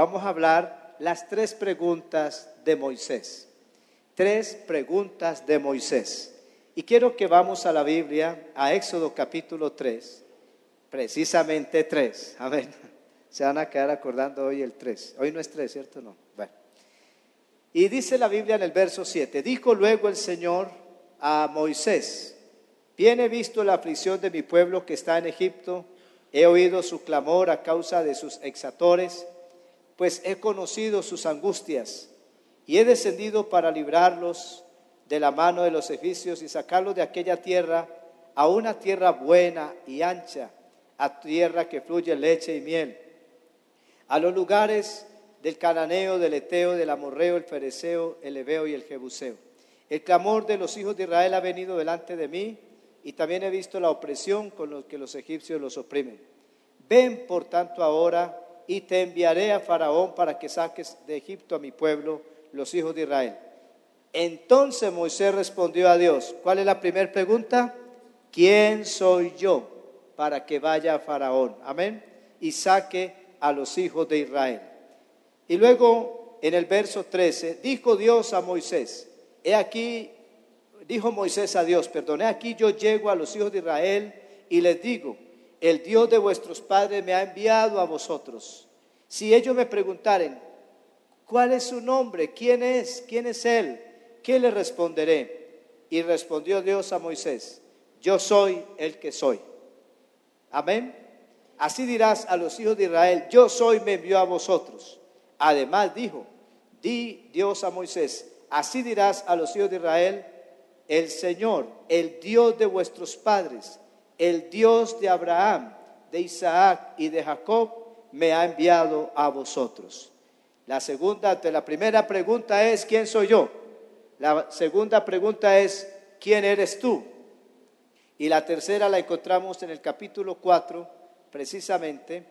vamos a hablar las tres preguntas de Moisés. Tres preguntas de Moisés. Y quiero que vamos a la Biblia, a Éxodo capítulo 3, precisamente 3. Amén. Se van a quedar acordando hoy el 3. Hoy no es 3, ¿cierto? No. Bueno. Y dice la Biblia en el verso 7, dijo luego el Señor a Moisés, bien he visto la aflicción de mi pueblo que está en Egipto, he oído su clamor a causa de sus exatores, pues he conocido sus angustias y he descendido para librarlos de la mano de los egipcios y sacarlos de aquella tierra a una tierra buena y ancha, a tierra que fluye leche y miel, a los lugares del cananeo, del eteo, del amorreo, el fereceo, el ebeo y el jebuseo. El clamor de los hijos de Israel ha venido delante de mí y también he visto la opresión con los que los egipcios los oprimen. Ven por tanto ahora y te enviaré a Faraón para que saques de Egipto a mi pueblo, los hijos de Israel. Entonces Moisés respondió a Dios, ¿cuál es la primera pregunta? ¿Quién soy yo para que vaya a Faraón? Amén. Y saque a los hijos de Israel. Y luego en el verso 13, dijo Dios a Moisés, he aquí, dijo Moisés a Dios, perdón, he aquí yo llego a los hijos de Israel y les digo, el Dios de vuestros padres me ha enviado a vosotros. Si ellos me preguntaren, ¿cuál es su nombre? ¿Quién es? ¿Quién es Él? ¿Qué le responderé? Y respondió Dios a Moisés, yo soy el que soy. Amén. Así dirás a los hijos de Israel, yo soy, me envió a vosotros. Además dijo, di Dios a Moisés, así dirás a los hijos de Israel, el Señor, el Dios de vuestros padres, el Dios de Abraham, de Isaac y de Jacob, me ha enviado a vosotros. La segunda, la primera pregunta es, ¿quién soy yo? La segunda pregunta es, ¿quién eres tú? Y la tercera la encontramos en el capítulo 4, precisamente,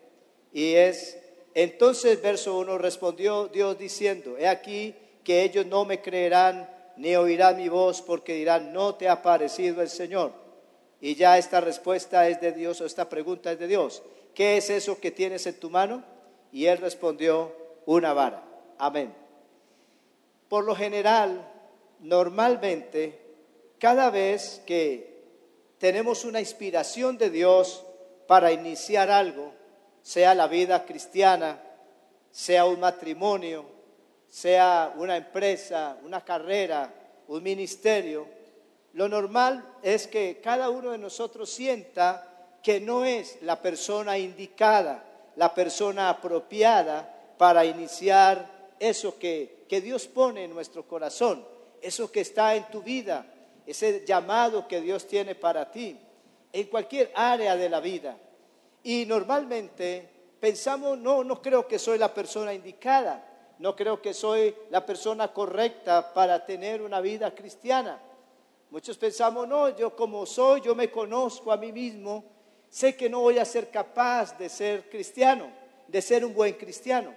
y es, entonces, verso 1, respondió Dios diciendo, he aquí que ellos no me creerán ni oirán mi voz porque dirán, no te ha parecido el Señor. Y ya esta respuesta es de Dios o esta pregunta es de Dios. ¿Qué es eso que tienes en tu mano? Y él respondió, una vara. Amén. Por lo general, normalmente, cada vez que tenemos una inspiración de Dios para iniciar algo, sea la vida cristiana, sea un matrimonio, sea una empresa, una carrera, un ministerio, lo normal es que cada uno de nosotros sienta que no es la persona indicada, la persona apropiada para iniciar eso que, que Dios pone en nuestro corazón, eso que está en tu vida, ese llamado que Dios tiene para ti, en cualquier área de la vida. Y normalmente pensamos, no, no creo que soy la persona indicada, no creo que soy la persona correcta para tener una vida cristiana. Muchos pensamos, no, yo como soy, yo me conozco a mí mismo, sé que no voy a ser capaz de ser cristiano, de ser un buen cristiano.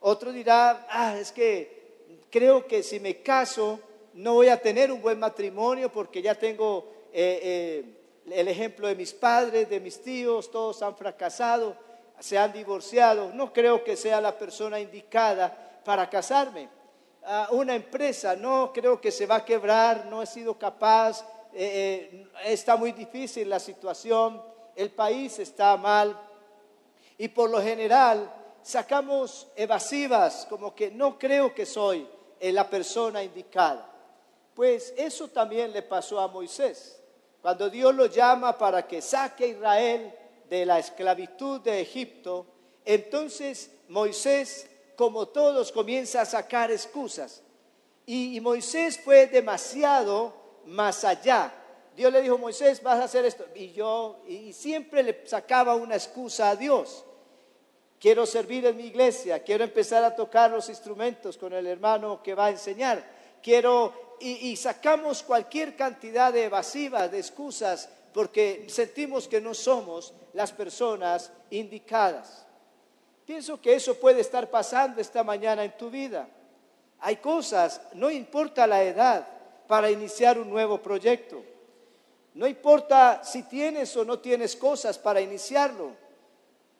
Otro dirá, ah, es que creo que si me caso no voy a tener un buen matrimonio porque ya tengo eh, eh, el ejemplo de mis padres, de mis tíos, todos han fracasado, se han divorciado, no creo que sea la persona indicada para casarme. Una empresa, no creo que se va a quebrar, no he sido capaz, eh, eh, está muy difícil la situación, el país está mal y por lo general sacamos evasivas como que no creo que soy eh, la persona indicada. Pues eso también le pasó a Moisés. Cuando Dios lo llama para que saque a Israel de la esclavitud de Egipto, entonces Moisés, como todos, comienza a sacar excusas. Y, Moisés fue demasiado más allá. Dios le dijo, Moisés, vas a hacer esto. Y yo, y siempre le sacaba una excusa a Dios. Quiero servir en mi iglesia, quiero empezar a tocar los instrumentos con el hermano que va a enseñar. Quiero y, sacamos cualquier cantidad de evasivas, de excusas, porque sentimos que no somos las personas indicadas. Pienso que eso puede estar pasando esta mañana en tu vida. Hay cosas, no importa la edad, para iniciar un nuevo proyecto. No importa si tienes o no tienes cosas para iniciarlo.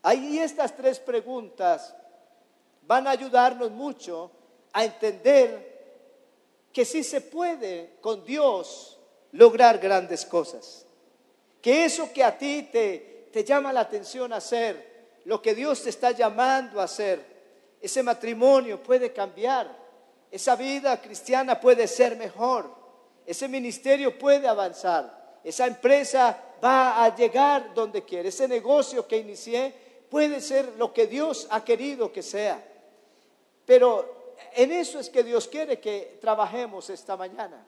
Ahí estas tres preguntas van a ayudarnos mucho a entender que sí se puede con Dios lograr grandes cosas. Que eso que a ti te, te llama la atención hacer, lo que Dios te está llamando a hacer, ese matrimonio puede cambiar, esa vida cristiana puede ser mejor, ese ministerio puede avanzar, esa empresa va a llegar donde quiere, ese negocio que inicié puede ser lo que Dios ha querido que sea. Pero en eso es que Dios quiere que trabajemos esta mañana.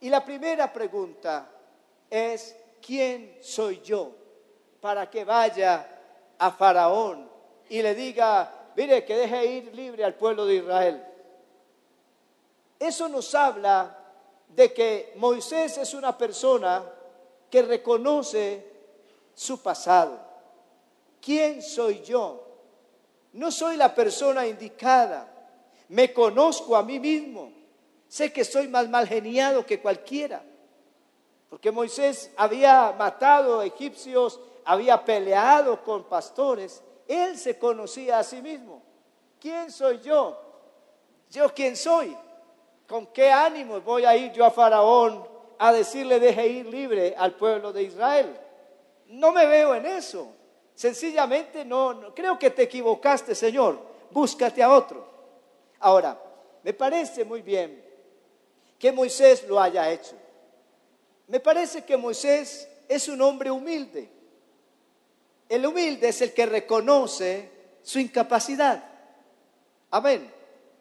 Y la primera pregunta es, ¿quién soy yo para que vaya a Faraón y le diga, mire, que deje ir libre al pueblo de Israel? Eso nos habla de que Moisés es una persona que reconoce su pasado. ¿Quién soy yo? No soy la persona indicada. Me conozco a mí mismo. Sé que soy más mal geniado que cualquiera. Porque Moisés había matado a egipcios, había peleado con pastores. Él se conocía a sí mismo. ¿Quién soy yo? ¿Yo quién soy? ¿Con qué ánimo voy a ir yo a Faraón a decirle deje ir libre al pueblo de Israel? No me veo en eso. Sencillamente no, creo que te equivocaste, Señor. Búscate a otro. Ahora, me parece muy bien que Moisés lo haya hecho. Me parece que Moisés es un hombre humilde. El humilde es el que reconoce su incapacidad. Amén.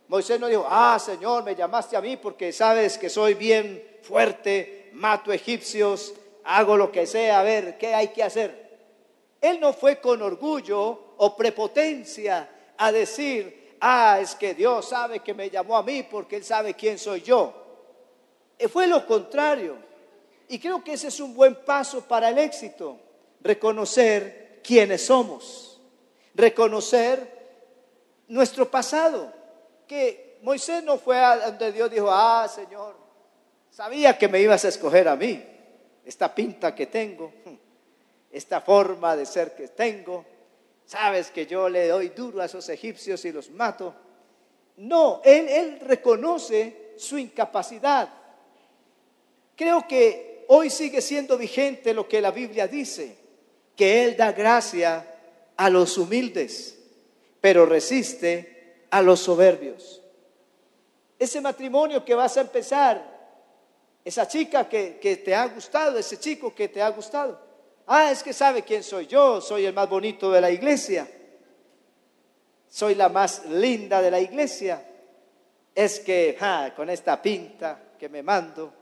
Moisés no dijo, ah, Señor, me llamaste a mí porque sabes que soy bien fuerte, mato egipcios, hago lo que sea, a ver, ¿qué hay que hacer? Él no fue con orgullo o prepotencia a decir, ah, es que Dios sabe que me llamó a mí porque Él sabe quién soy yo. Eh, fue lo contrario. Y creo que ese es un buen paso para el éxito, reconocer quiénes somos, reconocer nuestro pasado que Moisés no fue a donde Dios dijo, ah, Señor, sabía que me ibas a escoger a mí, esta pinta que tengo, esta forma de ser que tengo, sabes que yo le doy duro a esos egipcios y los mato. No, él, él reconoce su incapacidad. Creo que hoy sigue siendo vigente lo que la Biblia dice, que Él da gracia a los humildes, pero resiste a los soberbios. Ese matrimonio que vas a empezar, esa chica que, que, te ha gustado, ese chico que te ha gustado. Ah, es que sabe quién soy yo, soy el más bonito de la iglesia, soy la más linda de la iglesia. Es que con esta pinta que me mando,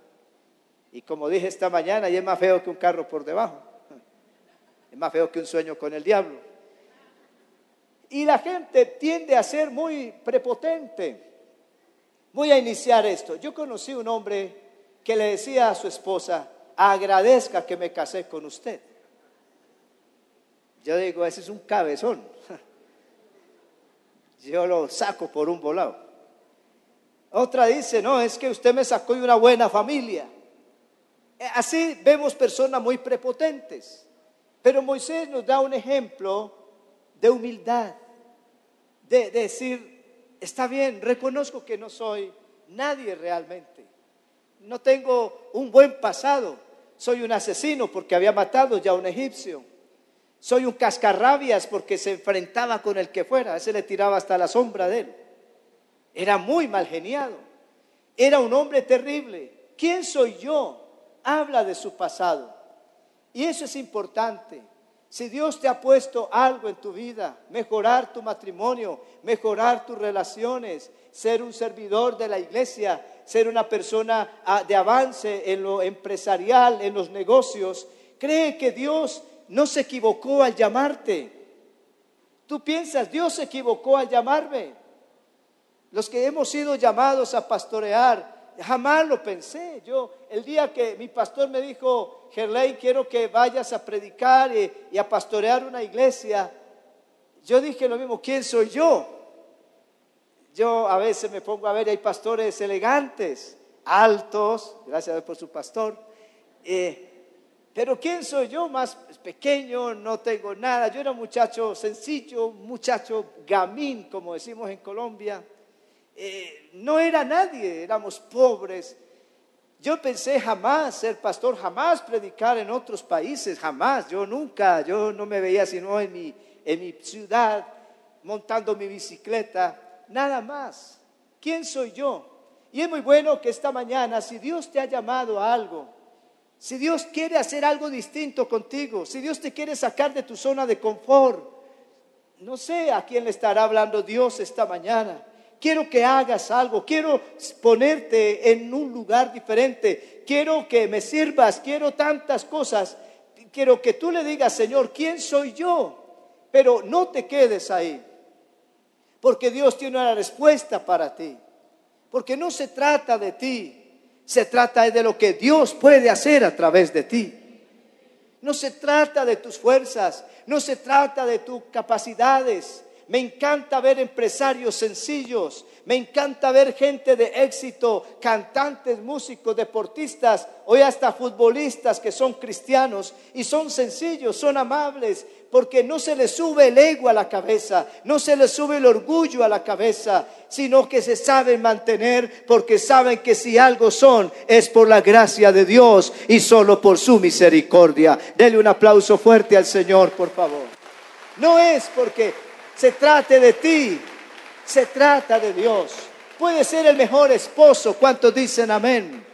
y como dije esta mañana, y es más feo que un carro por debajo, es más feo que un sueño con el diablo. Y la gente tiende a ser muy prepotente. Voy a iniciar esto. Yo conocí un hombre que le decía a su esposa, agradezca que me casé con usted. Yo digo, ese es un cabezón. Yo lo saco por un volado. Otra dice, no, es que usted me sacó de una buena familia. Así vemos personas muy prepotentes. Pero Moisés nos da un ejemplo de humildad, de, decir, está bien, reconozco que no soy nadie realmente, no tengo un buen pasado, soy un asesino porque había matado ya a un egipcio, soy un cascarrabias porque se enfrentaba con el que fuera, ese le tiraba hasta la sombra de él, era muy mal geniado, era un hombre terrible, ¿quién soy yo? Habla de su pasado. Y eso es importante. Si Dios te ha puesto algo en tu vida, mejorar tu matrimonio, mejorar tus relaciones, ser un servidor de la iglesia, ser una persona ah, de avance en lo empresarial, en los negocios, cree que Dios no se equivocó al llamarte. Tú piensas, Dios se equivocó al llamarme. Los que hemos sido llamados a pastorear, jamás lo pensé. Yo, el día que mi pastor me dijo, Gerley, quiero que vayas a predicar y, a pastorear una iglesia, yo dije lo mismo, ¿quién soy yo? Yo a veces me pongo a ver, hay pastores elegantes, altos, gracias a Dios por su pastor, eh, Pero ¿quién soy yo? Más pequeño, no tengo nada. Yo era un muchacho sencillo, muchacho gamín, como decimos en Colombia. Eh, no era nadie, éramos pobres. Yo pensé jamás ser pastor, jamás predicar en otros países, jamás. Yo nunca, yo no me veía sino en mi, en mi ciudad, montando mi bicicleta, nada más. ¿Quién soy yo? Y es muy bueno que esta mañana, si Dios te ha llamado a algo, si Dios quiere hacer algo distinto contigo, si Dios te quiere sacar de tu zona de confort, no sé a quién le estará hablando Dios esta mañana. Quiero que hagas algo, quiero ponerte en un lugar diferente, quiero que me sirvas, quiero tantas cosas. Quiero que tú le digas, Señor, ¿quién soy yo? Pero no te quedes ahí, porque Dios tiene una respuesta para ti, porque no se trata de ti, se trata de lo que Dios puede hacer a través de ti. No se trata de tus fuerzas, no se trata de tus capacidades. Me encanta ver empresarios sencillos, me encanta ver gente de éxito, cantantes, músicos, deportistas, hoy hasta futbolistas que son cristianos y son sencillos, son amables, porque no se les sube el ego a la cabeza, no se les sube el orgullo a la cabeza, sino que se saben mantener porque saben que si algo son es por la gracia de Dios y solo por su misericordia. Dele un aplauso fuerte al Señor, por favor. No es porque se trate de ti, se trata de Dios. Puede ser el mejor esposo, ¿cuántos dicen amén?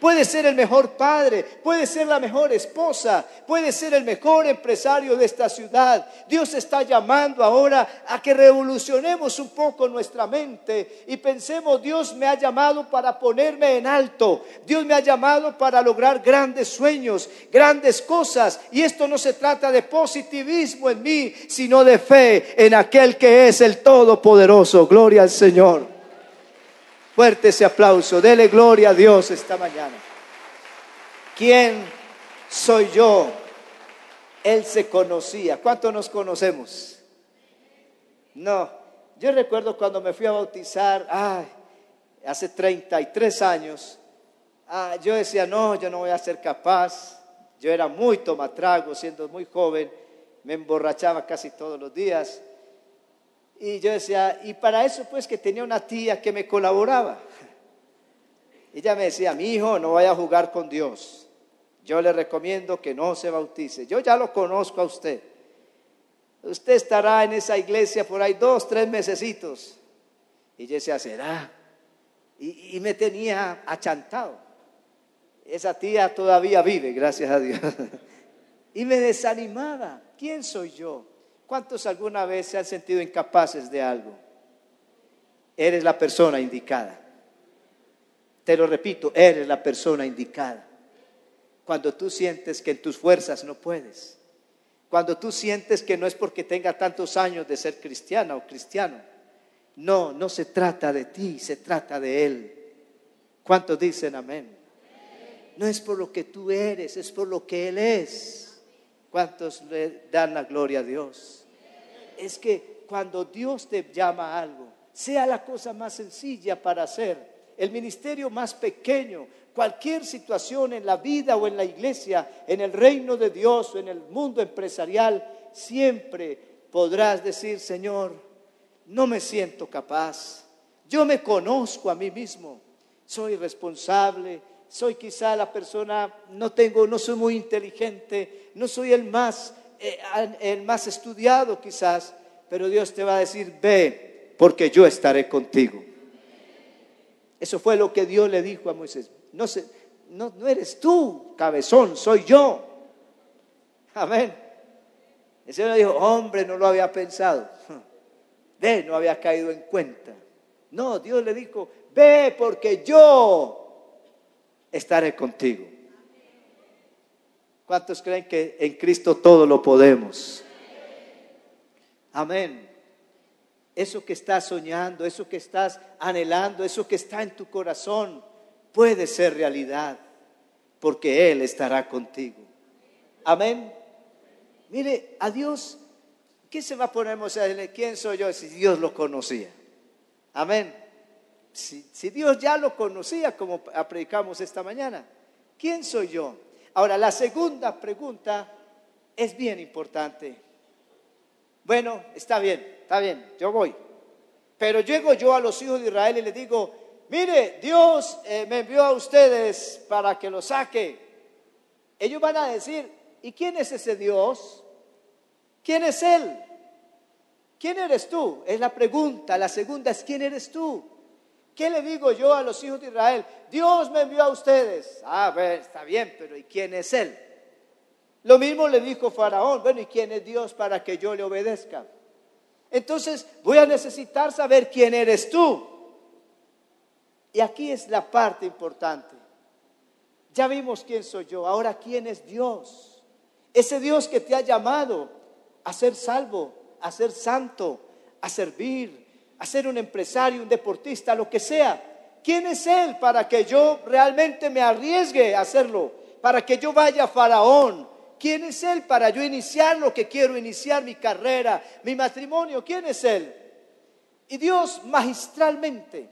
Puede ser el mejor padre, puede ser la mejor esposa, puede ser el mejor empresario de esta ciudad. Dios está llamando ahora a que revolucionemos un poco nuestra mente y pensemos, Dios me ha llamado para ponerme en alto, Dios me ha llamado para lograr grandes sueños, grandes cosas. Y esto no se trata de positivismo en mí, sino de fe en aquel que es el Todopoderoso. Gloria al Señor. Fuerte ese aplauso. Dele gloria a Dios esta mañana. ¿Quién soy yo? Él se conocía. ¿Cuánto nos conocemos? No. Yo recuerdo cuando me fui a bautizar, hace 33 años, ah, yo decía, no, yo no voy a ser capaz. Yo era muy tomatrago, siendo muy joven, me emborrachaba casi todos los días. Y yo decía, y para eso pues que tenía una tía que me colaboraba. Ella me decía, mi hijo, no vaya a jugar con Dios. Yo le recomiendo que no se bautice. Yo ya lo conozco a usted. Usted estará en esa iglesia por ahí dos, tres mesecitos. Y yo decía, ¿será? Y, y me tenía achantado. Esa tía todavía vive, gracias a Dios. y me desanimaba. ¿Quién soy yo? ¿Cuántos alguna vez se han sentido incapaces de algo? Eres la persona indicada. Te lo repito, eres la persona indicada. Cuando tú sientes que en tus fuerzas no puedes. Cuando tú sientes que no es porque tenga tantos años de ser cristiana o cristiano. No, no se trata de ti, se trata de Él. ¿Cuántos dicen amén? No es por lo que tú eres, es por lo que Él es. ¿Cuántos le dan la gloria a Dios? Es que cuando Dios te llama a algo, sea la cosa más sencilla para hacer, el ministerio más pequeño, cualquier situación en la vida o en la iglesia, en el reino de Dios o en el mundo empresarial, siempre podrás decir, Señor, no me siento capaz, yo me conozco a mí mismo, soy responsable, soy quizá la persona, no tengo, no soy muy inteligente, no soy el más, eh, el más estudiado quizás, pero Dios te va a decir, ve, porque yo estaré contigo. Eso fue lo que Dios le dijo a Moisés. No, no, no eres tú, cabezón, soy yo. Amén. El Señor dijo, hombre, no lo había pensado. Ve, no había caído en cuenta. No, Dios le dijo, ve porque yo estaré contigo. ¿Cuántos creen que en Cristo todo lo podemos? Amén. Eso que estás soñando, eso que estás anhelando, eso que está en tu corazón, puede ser realidad, porque Él estará contigo. Amén. Mire, a Dios, ¿qué se va a poner a ¿Quién soy yo si Dios lo conocía? Amén si, Dios ya lo conocía como predicamos esta mañana, ¿quién soy yo? Ahora, la segunda pregunta es bien importante. Bueno, está bien, está bien, yo voy. Pero llego yo a los hijos de Israel y les digo, mire, Dios eh, me envió a ustedes para que lo saque. Ellos van a decir, ¿y quién es ese Dios? ¿Quién es Él? ¿Quién eres tú? Es la pregunta. La segunda es, ¿quién eres tú? ¿Qué le digo yo a los hijos de Israel? Dios me envió a ustedes. Ah, ver, está bien, pero ¿y quién es Él? Lo mismo le dijo Faraón, bueno, ¿y quién es Dios para que yo le obedezca? Entonces voy a necesitar saber quién eres tú. Y aquí es la parte importante. Ya vimos quién soy yo, ahora quién es Dios. Ese Dios que te ha llamado a ser salvo, a ser santo, a servir, a ser un empresario, un deportista, lo que sea. ¿Quién es Él para que yo realmente me arriesgue a hacerlo? Para que yo vaya a Faraón. ¿Quién es Él para yo iniciar lo que quiero iniciar, mi carrera, mi matrimonio? ¿Quién es Él? Y Dios magistralmente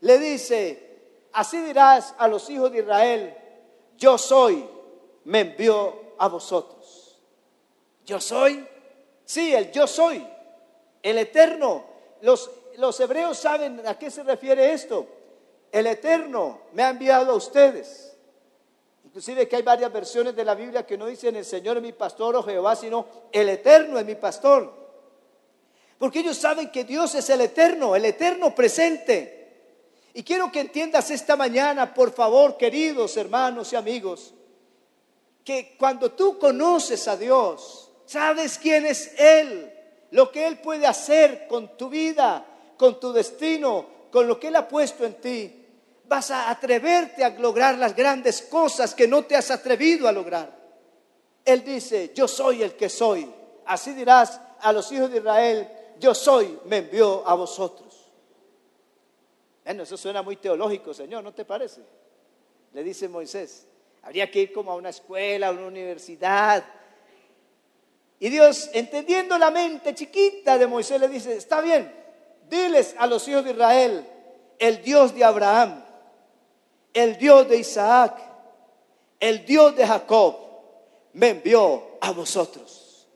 le dice, así dirás a los hijos de Israel, yo soy, me envió a vosotros. Yo soy, sí, el yo soy, el eterno. Los los hebreos saben a qué se refiere esto. El Eterno me ha enviado a ustedes. Inclusive que hay varias versiones de la Biblia que no dicen el Señor es mi pastor o Jehová, sino el Eterno es mi pastor. Porque ellos saben que Dios es el Eterno, el Eterno presente. Y quiero que entiendas esta mañana, por favor, queridos hermanos y amigos, que cuando tú conoces a Dios, sabes quién es Él, lo que Él puede hacer con tu vida, con tu destino, con lo que Él ha puesto en ti, vas a atreverte a lograr las grandes cosas que no te has atrevido a lograr. Él dice, yo soy el que soy. Así dirás a los hijos de Israel, yo soy, me envió a vosotros. Bueno, eso suena muy teológico, Señor, ¿no te parece? Le dice Moisés. Habría que ir como a una escuela, a una universidad. Y Dios, entendiendo la mente chiquita de Moisés, le dice, está bien, Diles a los hijos de Israel, el Dios de Abraham, el Dios de Isaac, el Dios de Jacob, me envió a vosotros.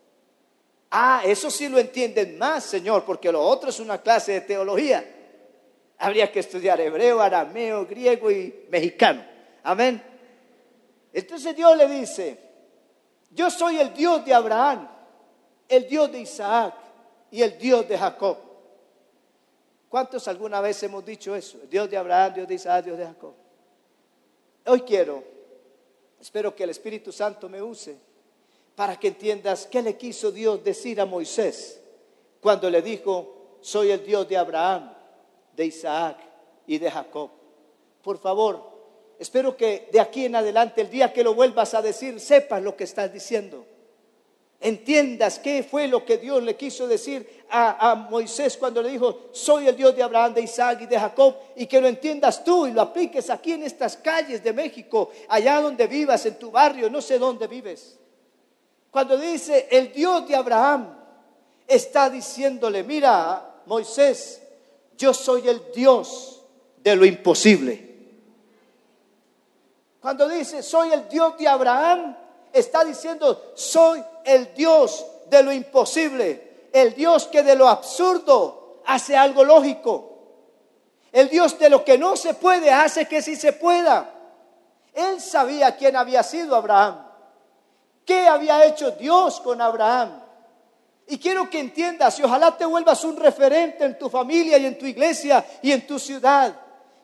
Ah, eso sí lo entienden más, Señor, porque lo otro es una clase de teología. Habría que estudiar hebreo, arameo, griego y mexicano. Amén. Entonces Dios le dice, yo soy el Dios de Abraham, el Dios de Isaac y el Dios de Jacob. ¿Cuántos alguna vez hemos dicho eso? Dios de Abraham, Dios de Isaac, Dios de Jacob. Hoy quiero, espero que el Espíritu Santo me use para que entiendas qué le quiso Dios decir a Moisés cuando le dijo, soy el Dios de Abraham, de Isaac y de Jacob. Por favor, espero que de aquí en adelante, el día que lo vuelvas a decir, sepas lo que estás diciendo entiendas qué fue lo que Dios le quiso decir a, Moisés cuando le dijo, soy el Dios de Abraham, de Isaac y de Jacob, y que lo entiendas tú y lo apliques aquí en estas calles de México, allá donde vivas, en tu barrio, no sé dónde vives. Cuando dice el Dios de Abraham, está diciéndole, mira, Moisés, yo soy el Dios de lo imposible. Cuando dice, soy el Dios de Abraham, está diciendo, soy el Dios de lo imposible, el Dios que de lo absurdo hace algo lógico, el Dios de lo que no se puede hace que sí se pueda. Él sabía quién había sido Abraham, qué había hecho Dios con Abraham. Y quiero que entiendas y ojalá te vuelvas un referente en tu familia y en tu iglesia y en tu ciudad.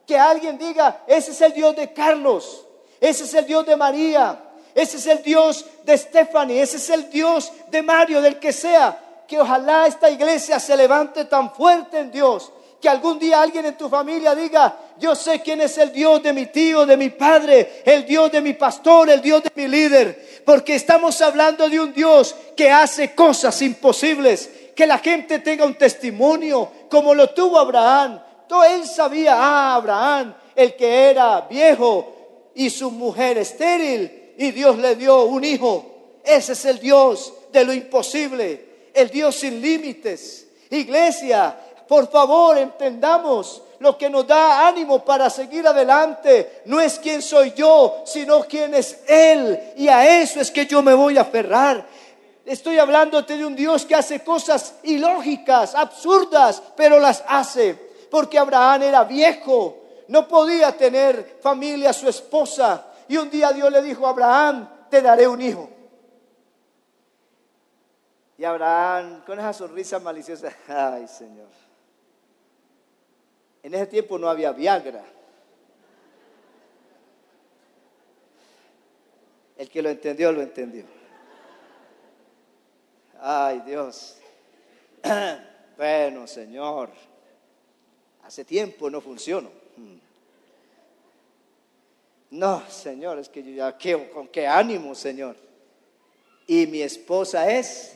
Que alguien diga, ese es el Dios de Carlos, ese es el Dios de María, ese es el Dios de Stephanie, ese es el Dios de Mario, del que sea. Que ojalá esta iglesia se levante tan fuerte en Dios. Que algún día alguien en tu familia diga, yo sé quién es el Dios de mi tío, de mi padre, el Dios de mi pastor, el Dios de mi líder. Porque estamos hablando de un Dios que hace cosas imposibles. Que la gente tenga un testimonio como lo tuvo Abraham. Todo él sabía, ah, Abraham, el que era viejo y su mujer estéril y Dios le dio un hijo. Ese es el Dios de lo imposible, el Dios sin límites. Iglesia, por favor, entendamos lo que nos da ánimo para seguir adelante, no es quién soy yo, sino quién es Él. Y a eso es que yo me voy a aferrar. Estoy hablándote de un Dios que hace cosas ilógicas, absurdas, pero las hace. Porque Abraham era viejo, no podía tener familia, su esposa. Y un día Dios le dijo a Abraham, te daré un hijo. Y Abraham, con esa sonrisa maliciosa, ay Señor. En ese tiempo no había Viagra. El que lo entendió, lo entendió. Ay Dios. Bueno, Señor. Hace tiempo no funcionó. No, Señor, es que yo ya, ¿con qué ánimo, Señor? Y mi esposa es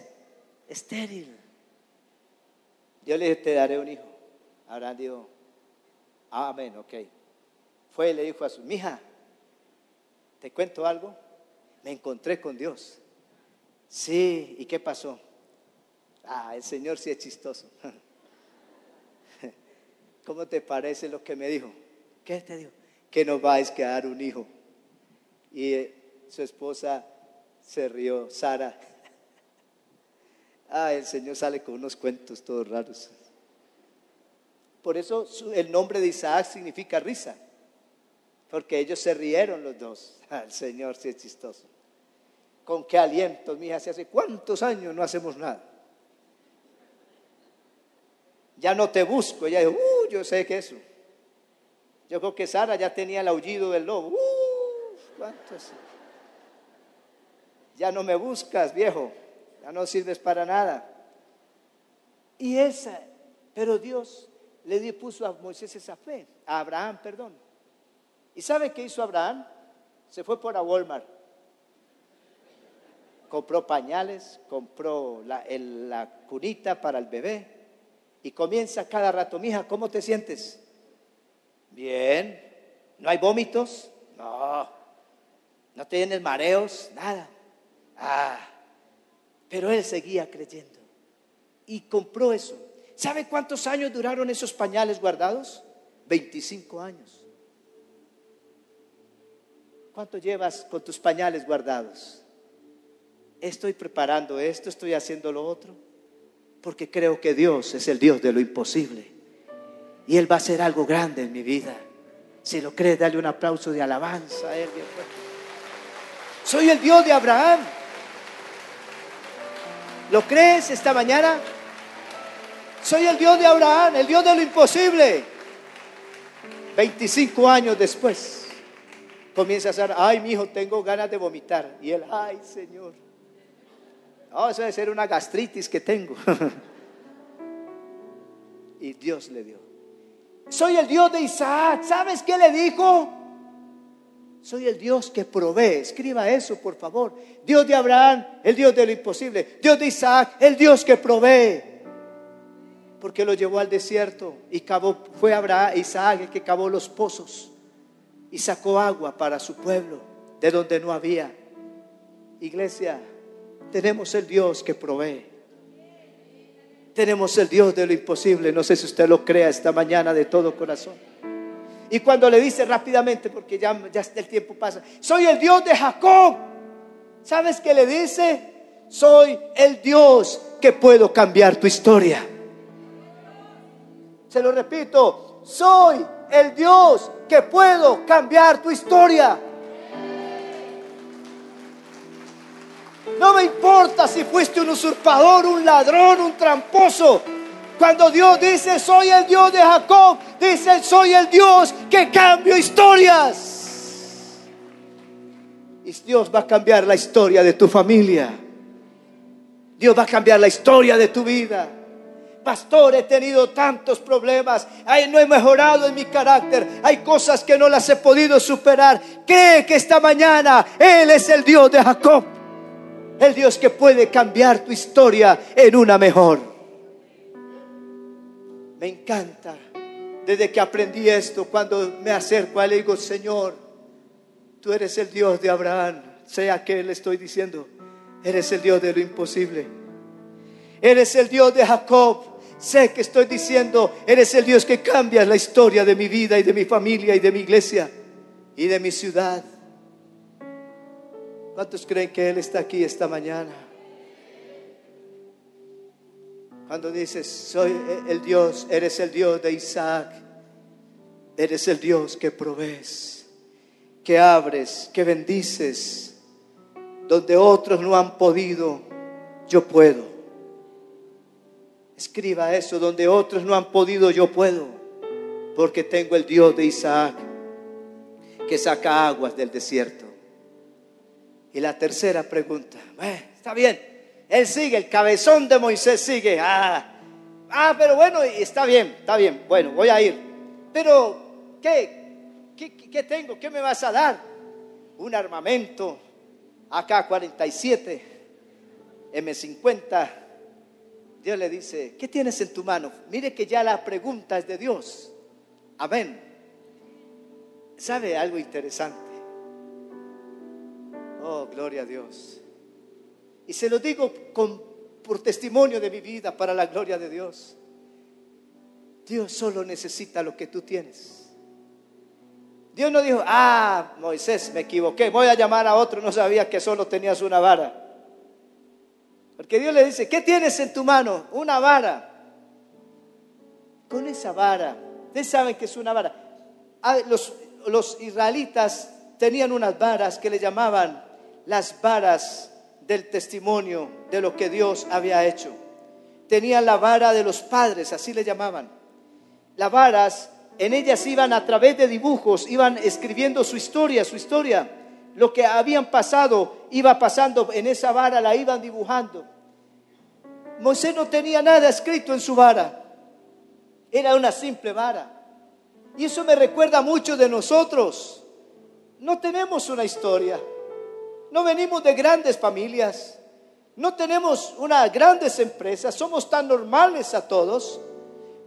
estéril. Yo le dije, te daré un hijo. Abraham dijo, amén, ok. Fue y le dijo a su hija, ¿te cuento algo? Me encontré con Dios. Sí, ¿y qué pasó? Ah, el Señor sí es chistoso. ¿Cómo te parece lo que me dijo? ¿Qué te dijo? Que nos vais a quedar un hijo. Y eh, su esposa se rió, Sara. Ah, el Señor sale con unos cuentos todos raros. Por eso el nombre de Isaac significa risa, porque ellos se rieron los dos. Ah, el Señor sí es chistoso. Con qué aliento, mija, si hace cuántos años no hacemos nada. Ya no te busco, ella dijo, uh, yo sé que eso. Yo creo que Sara ya tenía el aullido del lobo. ¿cuántos? Ya no me buscas, viejo no sirves para nada. Y esa, pero Dios le puso a Moisés esa fe, a Abraham, perdón. ¿Y sabe qué hizo Abraham? Se fue por a Walmart. Compró pañales, compró la, la cunita para el bebé y comienza cada rato, mija, ¿cómo te sientes? Bien. ¿No hay vómitos? No. ¿No tienes mareos? Nada. Ah, pero él seguía creyendo y compró eso. ¿Sabe cuántos años duraron esos pañales guardados? 25 años. ¿Cuánto llevas con tus pañales guardados? Estoy preparando esto, estoy haciendo lo otro, porque creo que Dios es el Dios de lo imposible. Y Él va a hacer algo grande en mi vida. Si lo crees, dale un aplauso de alabanza a Él. Soy el Dios de Abraham. ¿Lo crees esta mañana? Soy el Dios de Abraham, el Dios de lo imposible. 25 años después, comienza a ser, ay, mi hijo, tengo ganas de vomitar. Y él, ay, Señor. No, eso debe ser una gastritis que tengo. y Dios le dio. Soy el Dios de Isaac. ¿Sabes qué le dijo? Soy el Dios que provee. Escriba eso, por favor. Dios de Abraham, el Dios de lo imposible. Dios de Isaac, el Dios que provee. Porque lo llevó al desierto y cavó, fue Abraham, Isaac el que cavó los pozos y sacó agua para su pueblo de donde no había. Iglesia, tenemos el Dios que provee. Tenemos el Dios de lo imposible. No sé si usted lo crea esta mañana de todo corazón. Y cuando le dice rápidamente, porque ya, ya el tiempo pasa, soy el Dios de Jacob. ¿Sabes qué le dice? Soy el Dios que puedo cambiar tu historia. Se lo repito, soy el Dios que puedo cambiar tu historia. No me importa si fuiste un usurpador, un ladrón, un tramposo. Cuando Dios dice, soy el Dios de Jacob, dice, soy el Dios que cambio historias. Y Dios va a cambiar la historia de tu familia. Dios va a cambiar la historia de tu vida. Pastor, he tenido tantos problemas. Ay, no he mejorado en mi carácter. Hay cosas que no las he podido superar. Cree que esta mañana Él es el Dios de Jacob. El Dios que puede cambiar tu historia en una mejor. Me encanta. Desde que aprendí esto, cuando me acerco a él, digo, Señor, tú eres el Dios de Abraham, sea que le estoy diciendo, eres el Dios de lo imposible. Eres el Dios de Jacob. Sé que estoy diciendo, eres el Dios que cambia la historia de mi vida y de mi familia y de mi iglesia y de mi ciudad. ¿Cuántos creen que Él está aquí esta mañana? Cuando dices, soy el Dios, eres el Dios de Isaac, eres el Dios que provees, que abres, que bendices, donde otros no han podido, yo puedo. Escriba eso, donde otros no han podido, yo puedo, porque tengo el Dios de Isaac que saca aguas del desierto. Y la tercera pregunta, está bien, él sigue, el cabezón de Moisés sigue, ah, ah, pero bueno, está bien, está bien, bueno, voy a ir. Pero, ¿qué? ¿Qué, qué tengo? ¿Qué me vas a dar? Un armamento, AK-47, M50. Dios le dice, ¿qué tienes en tu mano? Mire que ya la pregunta es de Dios. Amén. ¿Sabe algo interesante? Oh, gloria a Dios. Y se lo digo con, por testimonio de mi vida para la gloria de Dios. Dios solo necesita lo que tú tienes. Dios no dijo, ah, Moisés, me equivoqué, voy a llamar a otro, no sabía que solo tenías una vara. Porque Dios le dice, ¿qué tienes en tu mano? Una vara. Con esa vara, ustedes saben que es una vara. Ah, los, los israelitas tenían unas varas que le llamaban las varas del testimonio de lo que Dios había hecho. Tenían la vara de los padres, así le llamaban. Las varas, en ellas iban a través de dibujos, iban escribiendo su historia, su historia. Lo que habían pasado iba pasando en esa vara, la iban dibujando. Moisés no tenía nada escrito en su vara. Era una simple vara. Y eso me recuerda mucho de nosotros. No tenemos una historia. No venimos de grandes familias, no tenemos unas grandes empresas, somos tan normales a todos,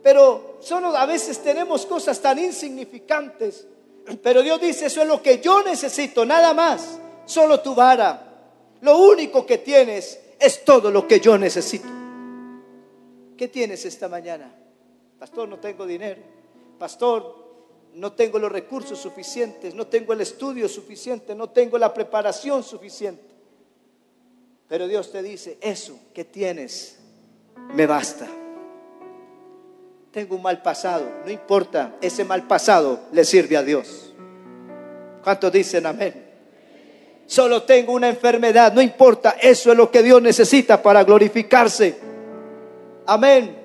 pero solo a veces tenemos cosas tan insignificantes. Pero Dios dice, eso es lo que yo necesito, nada más, solo tu vara. Lo único que tienes es todo lo que yo necesito. ¿Qué tienes esta mañana? Pastor, no tengo dinero. Pastor, no tengo los recursos suficientes, no tengo el estudio suficiente, no tengo la preparación suficiente. Pero Dios te dice, eso que tienes me basta. Tengo un mal pasado, no importa, ese mal pasado le sirve a Dios. ¿Cuántos dicen amén? Solo tengo una enfermedad, no importa, eso es lo que Dios necesita para glorificarse. Amén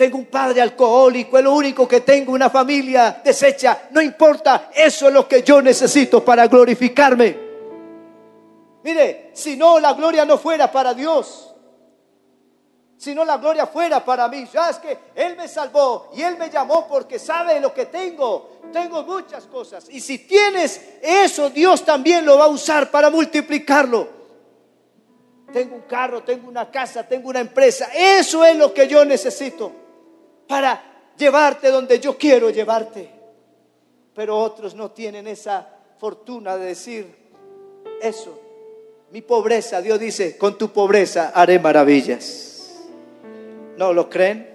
tengo un padre alcohólico, es lo único que tengo, una familia deshecha, no importa, eso es lo que yo necesito para glorificarme. Mire, si no la gloria no fuera para Dios, si no la gloria fuera para mí, ya es que Él me salvó y Él me llamó porque sabe lo que tengo. Tengo muchas cosas. Y si tienes eso, Dios también lo va a usar para multiplicarlo. Tengo un carro, tengo una casa, tengo una empresa. Eso es lo que yo necesito para llevarte donde yo quiero llevarte. Pero otros no tienen esa fortuna de decir eso. Mi pobreza, Dios dice, con tu pobreza haré maravillas. ¿No lo creen?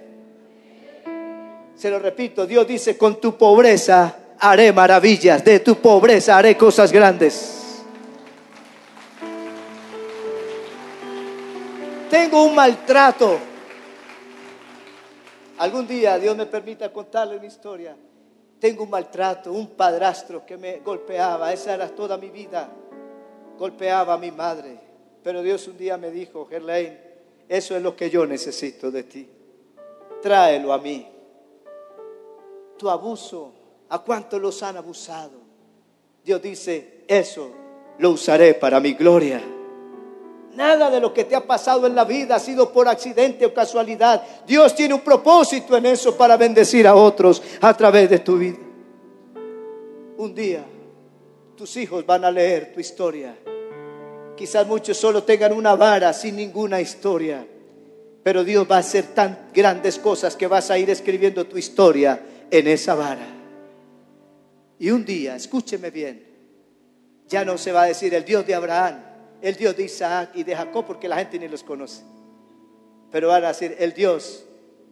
Se lo repito, Dios dice, con tu pobreza haré maravillas, de tu pobreza haré cosas grandes. Tengo un maltrato Algún día Dios me permita contarle una historia. Tengo un maltrato, un padrastro que me golpeaba, esa era toda mi vida. Golpeaba a mi madre. Pero Dios un día me dijo, Gerlain, eso es lo que yo necesito de ti. Tráelo a mí. Tu abuso, ¿a cuánto los han abusado? Dios dice, eso lo usaré para mi gloria. Nada de lo que te ha pasado en la vida ha sido por accidente o casualidad. Dios tiene un propósito en eso para bendecir a otros a través de tu vida. Un día tus hijos van a leer tu historia. Quizás muchos solo tengan una vara sin ninguna historia. Pero Dios va a hacer tan grandes cosas que vas a ir escribiendo tu historia en esa vara. Y un día, escúcheme bien, ya no se va a decir el Dios de Abraham, el Dios de Isaac y de Jacob, porque la gente ni los conoce. pero van a decir el Dios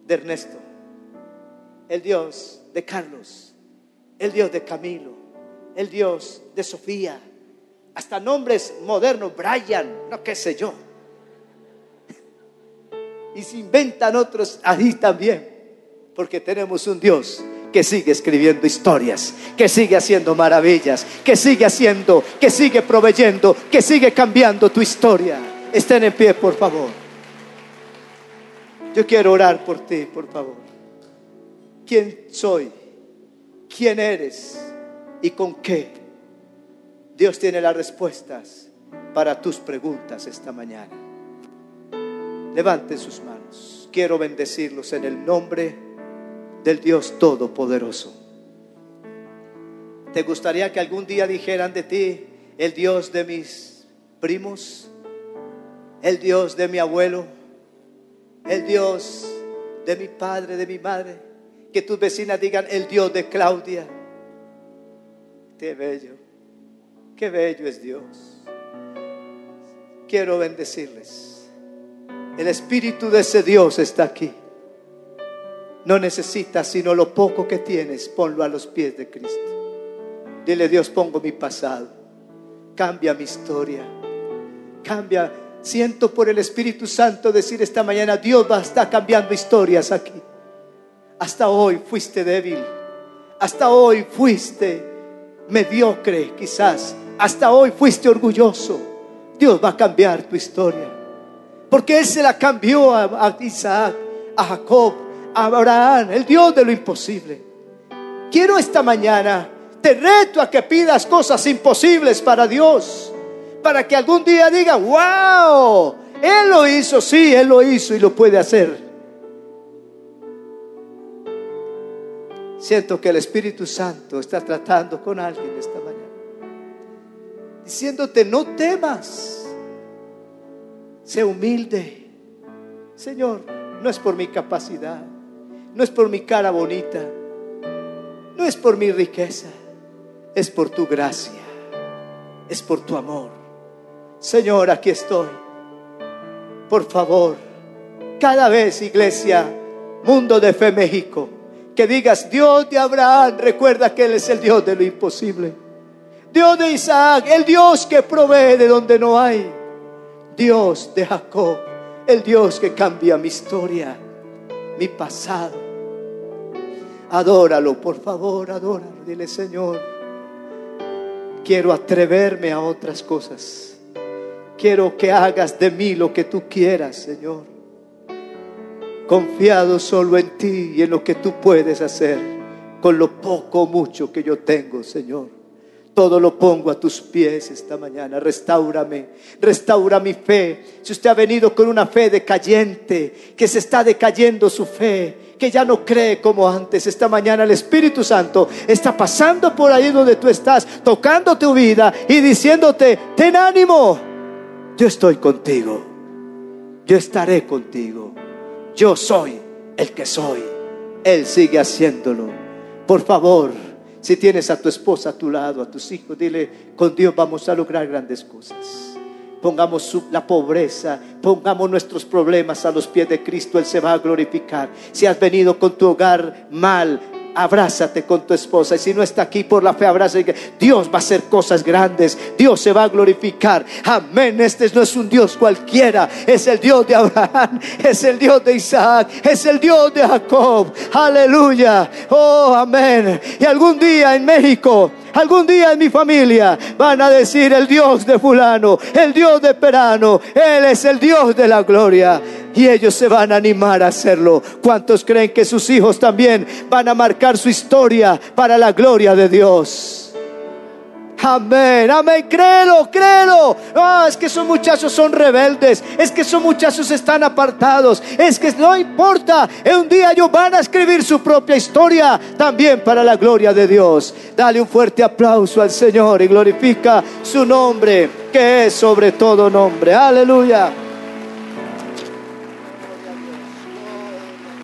de Ernesto, el Dios de Carlos, el Dios de Camilo, el Dios de Sofía, hasta nombres modernos, Brian, no qué sé yo. Y se inventan otros ahí también, porque tenemos un Dios que sigue escribiendo historias, que sigue haciendo maravillas, que sigue haciendo, que sigue proveyendo, que sigue cambiando tu historia. Estén en pie, por favor. Yo quiero orar por ti, por favor. ¿Quién soy? ¿Quién eres? ¿Y con qué? Dios tiene las respuestas para tus preguntas esta mañana. Levanten sus manos. Quiero bendecirlos en el nombre del Dios Todopoderoso. ¿Te gustaría que algún día dijeran de ti, el Dios de mis primos, el Dios de mi abuelo, el Dios de mi padre, de mi madre? Que tus vecinas digan, el Dios de Claudia. Qué bello, qué bello es Dios. Quiero bendecirles. El Espíritu de ese Dios está aquí. No necesitas sino lo poco que tienes, ponlo a los pies de Cristo. Dile, Dios, pongo mi pasado. Cambia mi historia. Cambia. Siento por el Espíritu Santo decir esta mañana, Dios va a estar cambiando historias aquí. Hasta hoy fuiste débil. Hasta hoy fuiste mediocre quizás. Hasta hoy fuiste orgulloso. Dios va a cambiar tu historia. Porque Él se la cambió a, Isaac, a Jacob, Abraham, el Dios de lo imposible. Quiero esta mañana, te reto a que pidas cosas imposibles para Dios, para que algún día diga, wow, Él lo hizo, sí, Él lo hizo y lo puede hacer. Siento que el Espíritu Santo está tratando con alguien esta mañana, diciéndote, no temas, sé humilde. Señor, no es por mi capacidad, no es por mi cara bonita, no es por mi riqueza, es por tu gracia, es por tu amor. Señor, aquí estoy. Por favor, cada vez, iglesia, mundo de fe México, que digas, Dios de Abraham, recuerda que Él es el Dios de lo imposible. Dios de Isaac, el Dios que provee de donde no hay. Dios de Jacob, el Dios que cambia mi historia, mi pasado. Adóralo, por favor, adóralo. Dile, Señor, quiero atreverme a otras cosas. Quiero que hagas de mí lo que tú quieras, Señor. Confiado solo en ti y en lo que tú puedes hacer con lo poco o mucho que yo tengo, Señor. Todo lo pongo a tus pies esta mañana. Restaurame, restaura mi fe. Si usted ha venido con una fe decayente, que se está decayendo su fe, que ya no cree como antes. Esta mañana el Espíritu Santo está pasando por ahí donde tú estás, tocando tu vida y diciéndote, ten ánimo, yo estoy contigo, yo estaré contigo, yo soy el que soy. Él sigue haciéndolo. Por favor, si tienes a tu esposa a tu lado, a tus hijos, dile, con Dios vamos a lograr grandes cosas pongamos la pobreza, pongamos nuestros problemas a los pies de Cristo, Él se va a glorificar. Si has venido con tu hogar mal, abrázate con tu esposa. Y si no está aquí por la fe, abrázate. Dios va a hacer cosas grandes. Dios se va a glorificar. Amén. Este no es un Dios cualquiera. Es el Dios de Abraham. Es el Dios de Isaac. Es el Dios de Jacob. Aleluya. Oh, amén. Y algún día en México Algún día en mi familia van a decir el Dios de fulano, el Dios de Perano, Él es el Dios de la gloria. Y ellos se van a animar a hacerlo. ¿Cuántos creen que sus hijos también van a marcar su historia para la gloria de Dios? Amén, amén, créelo, créelo. Ah, es que esos muchachos son rebeldes, es que esos muchachos están apartados, es que no importa, un día ellos van a escribir su propia historia también para la gloria de Dios. Dale un fuerte aplauso al Señor y glorifica su nombre, que es sobre todo nombre. Aleluya.